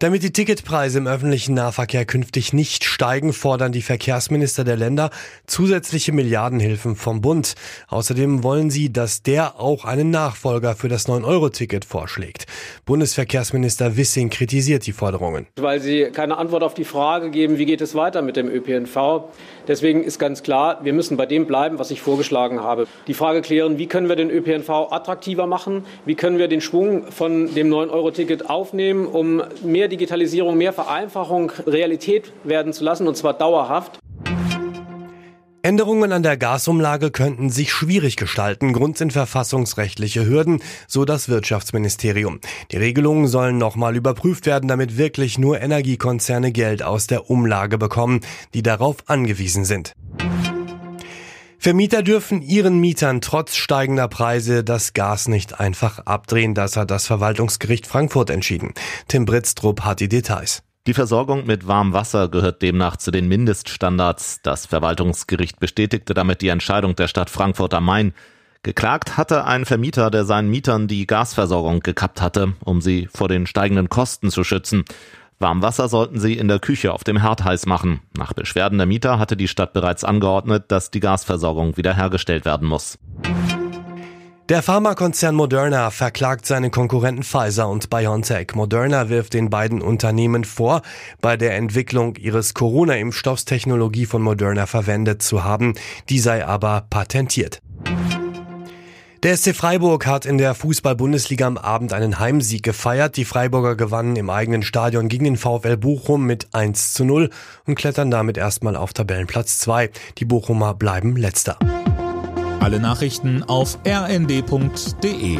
Damit die Ticketpreise im öffentlichen Nahverkehr künftig nicht steigen, fordern die Verkehrsminister der Länder zusätzliche Milliardenhilfen vom Bund. Außerdem wollen sie, dass der auch einen Nachfolger für das 9-Euro-Ticket vorschlägt. Bundesverkehrsminister Wissing kritisiert die Forderungen. Weil sie keine Antwort auf die Frage geben, wie geht es weiter mit dem ÖPNV. Deswegen ist ganz klar, wir müssen bei dem bleiben, was ich vorgeschlagen habe. Die Frage klären, wie können wir den ÖPNV attraktiver machen? Wie können wir den Schwung von dem 9-Euro-Ticket aufnehmen, um mehr Digitalisierung, mehr Vereinfachung Realität werden zu lassen, und zwar dauerhaft. Änderungen an der Gasumlage könnten sich schwierig gestalten. Grund sind verfassungsrechtliche Hürden, so das Wirtschaftsministerium. Die Regelungen sollen nochmal überprüft werden, damit wirklich nur Energiekonzerne Geld aus der Umlage bekommen, die darauf angewiesen sind. Vermieter dürfen ihren Mietern trotz steigender Preise das Gas nicht einfach abdrehen. Das hat das Verwaltungsgericht Frankfurt entschieden. Tim Britztrup hat die Details. Die Versorgung mit warmem Wasser gehört demnach zu den Mindeststandards. Das Verwaltungsgericht bestätigte damit die Entscheidung der Stadt Frankfurt am Main. Geklagt hatte ein Vermieter, der seinen Mietern die Gasversorgung gekappt hatte, um sie vor den steigenden Kosten zu schützen. Warmwasser sollten sie in der Küche auf dem Herd heiß machen. Nach Beschwerden der Mieter hatte die Stadt bereits angeordnet, dass die Gasversorgung wiederhergestellt werden muss. Der Pharmakonzern Moderna verklagt seine Konkurrenten Pfizer und BioNTech. Moderna wirft den beiden Unternehmen vor, bei der Entwicklung ihres Corona-Impfstoffs Technologie von Moderna verwendet zu haben. Die sei aber patentiert. Der SC Freiburg hat in der Fußball-Bundesliga am Abend einen Heimsieg gefeiert. Die Freiburger gewannen im eigenen Stadion gegen den VfL Bochum mit 1 zu 0 und klettern damit erstmal auf Tabellenplatz 2. Die Bochumer bleiben letzter. Alle Nachrichten auf rnd.de